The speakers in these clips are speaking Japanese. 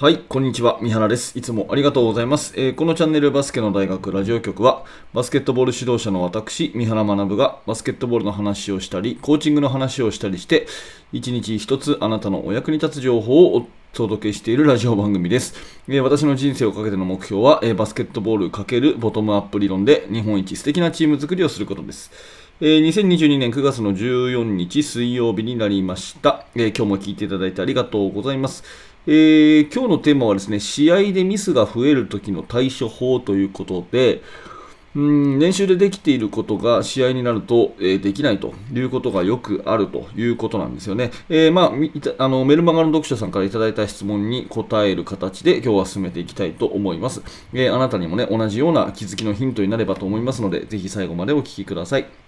はい、こんにちは。三原です。いつもありがとうございます。えー、このチャンネルバスケの大学ラジオ局は、バスケットボール指導者の私、三原学がバスケットボールの話をしたり、コーチングの話をしたりして、一日一つあなたのお役に立つ情報をお届けしているラジオ番組です。えー、私の人生をかけての目標は、えー、バスケットボール×ボトムアップ理論で日本一素敵なチーム作りをすることです。えー、2022年9月の14日水曜日になりました、え、今日も聞いていただいてありがとうございます。えー、今日のテーマはですね、試合でミスが増える時の対処法ということで、うん練習でできていることが試合になると、えー、できないということがよくあるということなんですよね。えー、まあ、あのメルマガの読者さんからいただいた質問に答える形で今日は進めていきたいと思います。えー、あなたにもね、同じような気づきのヒントになればと思いますので、ぜひ最後までお聞きください。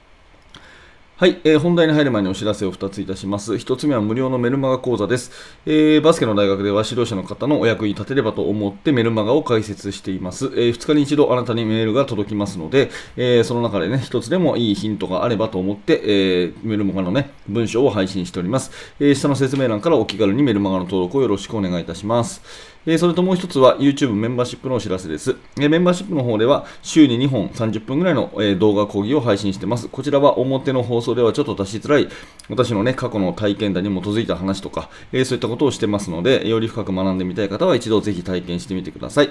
はい、えー、本題に入る前にお知らせを2ついたします。1つ目は無料のメルマガ講座です、えー、バスケの大学では指導者の方のお役に立てればと思ってメルマガを開設しています。えー、2日に1度あなたにメールが届きますので、えその中でね、1つでもいいヒントがあればと思って、えメルマガのね、文章を配信しております、え下の説明欄からお気軽にメルマガの登録をよろしくお願いいたします。それともう一つは YouTube メンバーシップのお知らせです。メンバーシップの方では週に2本30分ぐらいの、動画講義を配信しています。こちらは表の放送ではちょっと出しづらい私のね、過去の体験談に基づいた話とか、そういったことをしてますので、より深く学んでみたい方は一度ぜひ体験してみてください。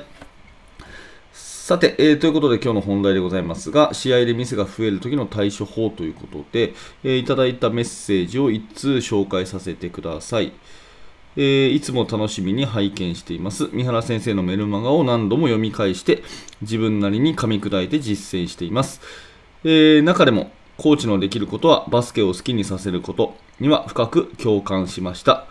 さて、えー、ということで今日の本題でございますが、試合でミスが増える時の対処法ということで、えー、いただいたメッセージを1通紹介させてください。えー、いつも楽しみに拝見しています。三原先生のメルマガを何度も読み返して、自分なりに噛み砕いて実践しています。えー、中でも、コーチのできることはバスケを好きにさせることには深く共感しました。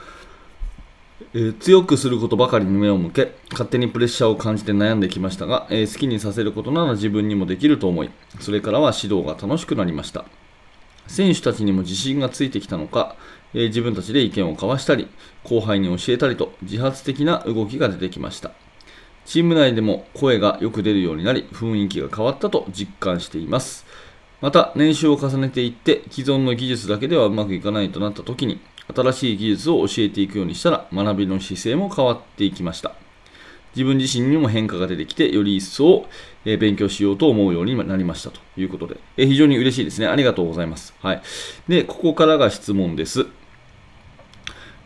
えー、強くすることばかりに目を向け、勝手にプレッシャーを感じて悩んできましたが、えー、好きにさせることなら自分にもできると思い、それからは指導が楽しくなりました。選手たちにも自信がついてきたのか、えー、自分たちで意見を交わしたり、後輩に教えたりと自発的な動きが出てきました。チーム内でも声がよく出るようになり、雰囲気が変わったと実感しています。また、練習を重ねていって、既存の技術だけではうまくいかないとなった時に、新しい技術を教えていくようにしたら、学びの姿勢も変わっていきました。自分自身にも変化が出てきて、より一層、え勉強しようと思うようになりましたということで、え非常に嬉しいですね。ありがとうございます。はい。で、ここからが質問です。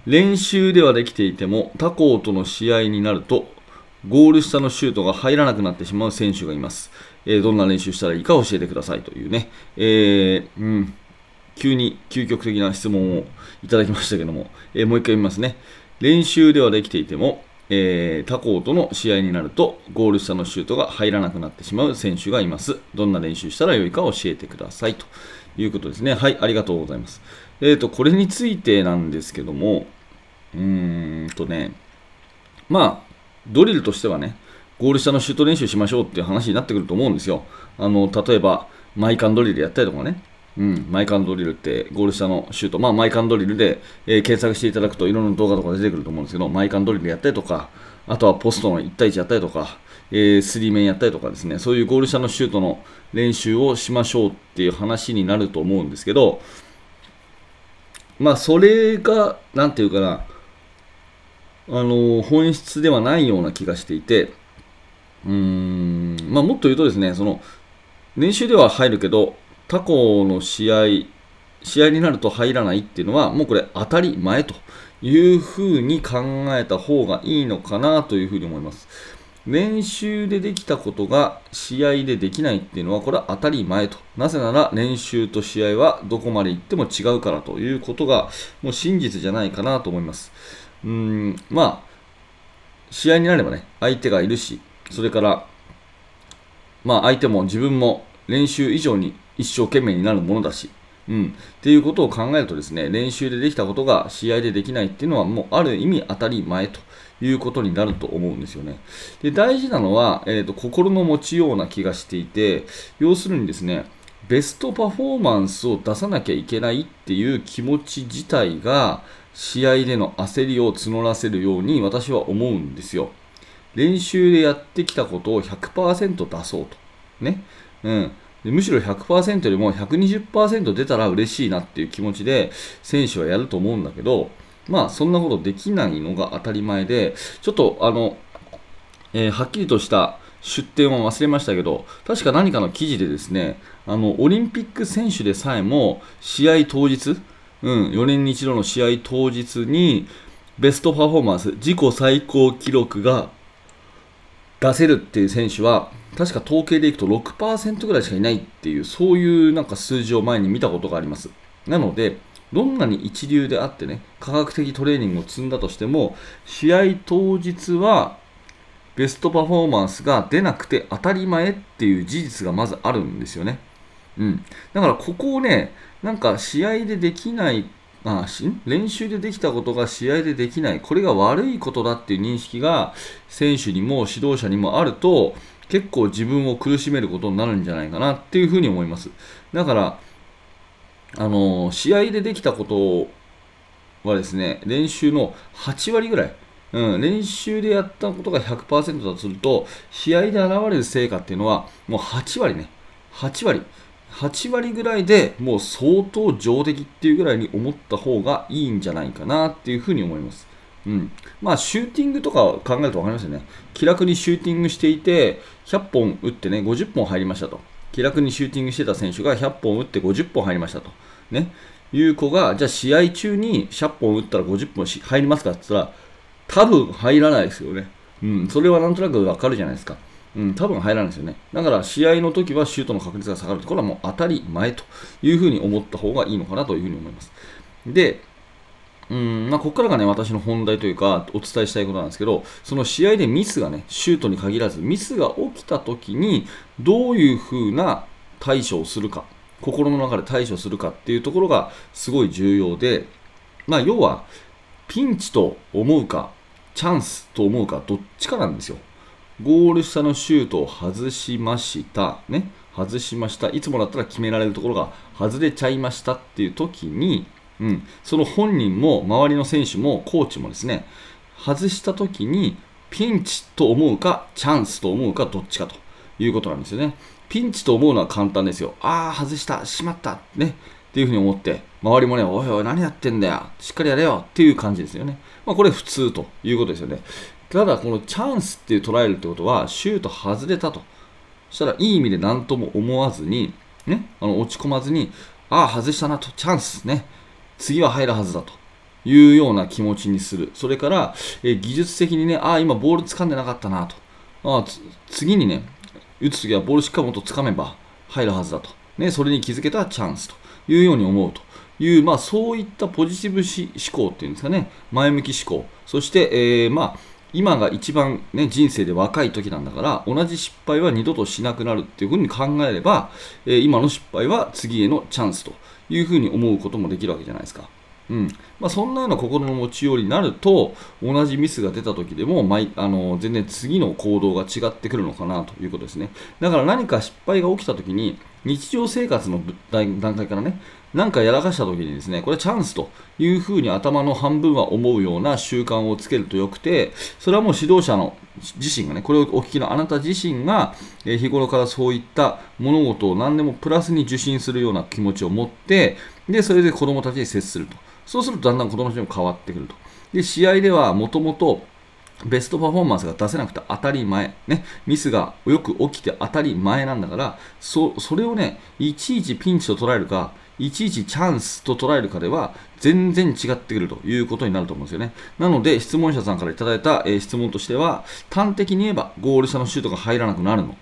練習ではできていても他校との試合になるとゴール下のシュートが入らなくなってしまう選手がいます。えー、どんな練習したらいいか教えてくださいというね、えー、うん、急に究極的な質問をいただきましたけども、えー、もう一回見ますね。練習ではできていても、え他校との試合になるとゴール下のシュートが入らなくなってしまう選手がいます。どんな練習したらよいか教えてくださいということですね。はい、ありがとうございます。えっ、ー、と、これについてなんですけども、うーんとね、まあ、ドリルとしてはね、ゴール下のシュート練習しましょうっていう話になってくると思うんですよ。あの、例えば、マイカンドリルやったりとかね、うん、マイカンドリルってゴール下のシュート、まあ、マイカンドリルで、えー、検索していただくといろんな動画とか出てくると思うんですけど、マイカンドリルやったりとか、あとはポストの1対1やったりとか、えー、スリーメンやったりとかですね、そういうゴール下のシュートの練習をしましょうっていう話になると思うんですけど、まあ、それが、なんていうかな、あの、本質ではないような気がしていて、うーん、まあ、もっと言うとですね、その、練習では入るけど、他校の試合、試合になると入らないっていうのは、もうこれ当たり前というふうに考えた方がいいのかなというふうに思います。練習でできたことが試合でできないっていうのはこれは当たり前と。なぜなら練習と試合はどこまで行っても違うからということがもう真実じゃないかなと思います。うん、まあ、試合になればね、相手がいるし、それから、まあ相手も自分も練習以上に一生懸命になるものだし、うん。っていうことを考えるとですね、練習でできたことが試合でできないっていうのはもうある意味当たり前ということになると思うんですよね。で、大事なのは、えーと、心の持ちような気がしていて、要するにですね、ベストパフォーマンスを出さなきゃいけないっていう気持ち自体が試合での焦りを募らせるように私は思うんですよ。練習でやってきたことを100%出そうと。ね。うん。でむしろ100%よりも120%出たら嬉しいなっていう気持ちで選手はやると思うんだけど、まあそんなことできないのが当たり前で、ちょっとあの、えー、はっきりとした出典を忘れましたけど、確か何かの記事でですね、あのオリンピック選手でさえも試合当日、うん、4年に一度の試合当日にベストパフォーマンス、自己最高記録が出せるっていう選手は、確か統計でいくと6%ぐらいしかいないっていう、そういうなんか数字を前に見たことがあります。なので、どんなに一流であってね、科学的トレーニングを積んだとしても、試合当日はベストパフォーマンスが出なくて当たり前っていう事実がまずあるんですよね。うん。だからここをね、なんか試合でできない、あ練習でできたことが試合でできない、これが悪いことだっていう認識が選手にも指導者にもあると、結構自分を苦しめることになるんじゃないかなっていうふうに思います。だから、あの試合でできたことはですね、練習の8割ぐらい、うん、練習でやったことが100%だとすると、試合で現れる成果っていうのは、もう8割ね、8割。8割ぐらいでもう相当上出来っていうぐらいに思った方がいいんじゃないかなっていうふうに思います。うん。まあ、シューティングとか考えると分かりますよね。気楽にシューティングしていて、100本打ってね、50本入りましたと。気楽にシューティングしてた選手が100本打って50本入りましたと。ね。いう子が、じゃあ試合中に100本打ったら50本入りますかって言ったら、多分入らないですよね。うん、それはなんとなくわかるじゃないですか。うん、多分入らないですよね。だから試合の時はシュートの確率が下がるところはもう当たり前というふうに思った方がいいのかなというふうに思います。で、うんまあ、ここからがね、私の本題というか、お伝えしたいことなんですけど、その試合でミスがね、シュートに限らず、ミスが起きた時に、どういうふうな対処をするか、心の中で対処するかっていうところがすごい重要で、まあ、要は、ピンチと思うか、チャンスと思うかどっちかなんですよ。ゴール下のシュートを外しました。ね。外しました。いつもだったら決められるところが外れちゃいましたっていう時に、うん、その本人も周りの選手もコーチもですね、外した時にピンチと思うかチャンスと思うかどっちかということなんですよね。ピンチと思うのは簡単ですよ。ああ、外した、しまった、ね。っていうふうに思って、周りもね、おいおい、何やってんだよ、しっかりやれよっていう感じですよね。まあ、これ普通ということですよね。ただ、このチャンスっていう捉えるってことは、シュート外れたと。したら、いい意味で何とも思わずに、ね、あの落ち込まずに、ああ、外したなと、チャンスね、次は入るはずだというような気持ちにする。それから、え技術的にね、ああ、今ボール掴んでなかったなと。あ、次にね、打つときはボールしっかりもっと掴めば入るはずだと。ね、それに気づけたチャンスと。いうように思うという、まあ、そういったポジティブ思考っていうんですかね、前向き思考、そして、えー、まあ、今が一番、ね、人生で若い時なんだから同じ失敗は二度としなくなるっていうふうに考えれば、えー、今の失敗は次へのチャンスというふうに思うこともできるわけじゃないですか。うんまあ、そんなような心の持ちようになると同じミスが出た時でもあの全然次の行動が違ってくるのかなということですねだから何か失敗が起きた時に日常生活の段階からね何かやらかした時にですねこれチャンスというふうに頭の半分は思うような習慣をつけるとよくてそれはもう指導者の自身がねこれをお聞きのあなた自身が、え日頃からそういった物事を何でもプラスに受信するような気持ちを持ってでそれで子供たちに接するとそうするとだんだん子供たちも変わってくると。で、試合ではもともとベストパフォーマンスが出せなくて当たり前、ね、ミスがよく起きて当たり前なんだからそそれをねいちいちピンチと捉えるかいちいちチャンスと捉えるかでは全然違ってくるということになると思うんですよね。なので質問者さんからいただいた、え、質問としては端的に言えばゴール下のシュートが入らなくなるの。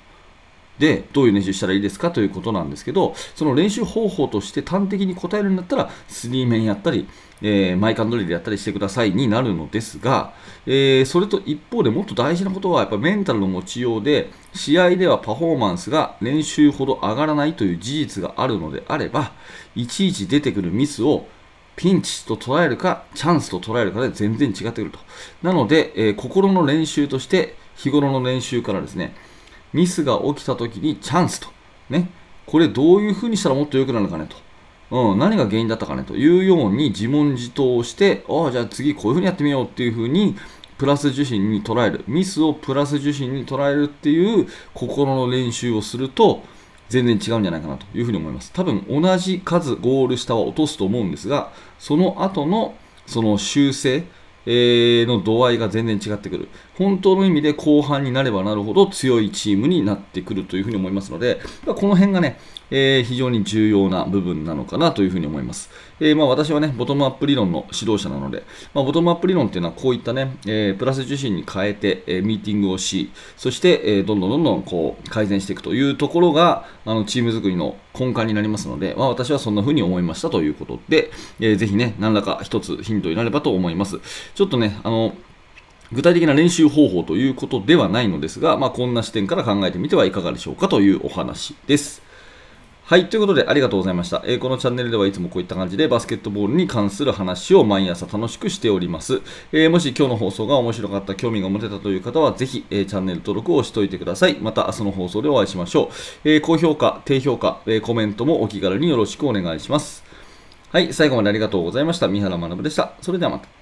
で、どういう練習したらいいですかということなんですけど、その練習方法として端的に答えるんだったら、スリーメンやったり、えー、マイカンドリルやったりしてくださいになるのですが、えー、それと一方でもっと大事なことは、やっぱメンタルの持ちようで、試合ではパフォーマンスが練習ほど上がらないという事実があるのであれば、いちいち出てくるミスをピンチと捉えるか、チャンスと捉えるかで全然違ってくると。なので、えー、心の練習として、日頃の練習からですね、ミスが起きた時にチャンスと。ね。これどういう風にしたらもっと良くなるかねと。うん、何が原因だったかねというように自問自答をして、ああ、じゃあ次こういう風にやってみようっていう風に、プラス受信に捉える。ミスをプラス受信に捉えるっていう心の練習をすると、全然違うんじゃないかなというふうに思います。多分同じ数ゴール下は落とすと思うんですが、その後のその修正、の度合いが全然違ってくる。本当の意味で後半になればなるほど強いチームになってくるというふうに思いますので、この辺がね、えー、非常に重要な部分なのかなというふうに思います。えー、まあ、私はね、ボトムアップ理論の指導者なので、まあ、ボトムアップ理論っていうのはこういったね、えー、プラス重心に変えて、えミーティングをし、そして、えどんどんどんどんこう改善していくというところが、あのチーム作りの根幹になりますので、まあ、私はそんな風に思いましたということで、えー、ぜひね、何らか一つヒントになればと思います。ちょっとね、あの、具体的な練習方法ということではないのですが、まあ、こんな視点から考えてみてはいかがでしょうかというお話です。はい、ということでありがとうございました、えー、このチャンネルではいつもこういった感じでバスケットボールに関する話を毎朝楽しくしております。えー、もし今日の放送が面白かった、興味が持てたという方はぜひ、えー、チャンネル登録をしておいてください。また明日の放送でお会いしましょう。え高評価、低評価、えコメントもお気軽によろしくお願いします。はい、最後までありがとうございました。三原学でした。それではまた。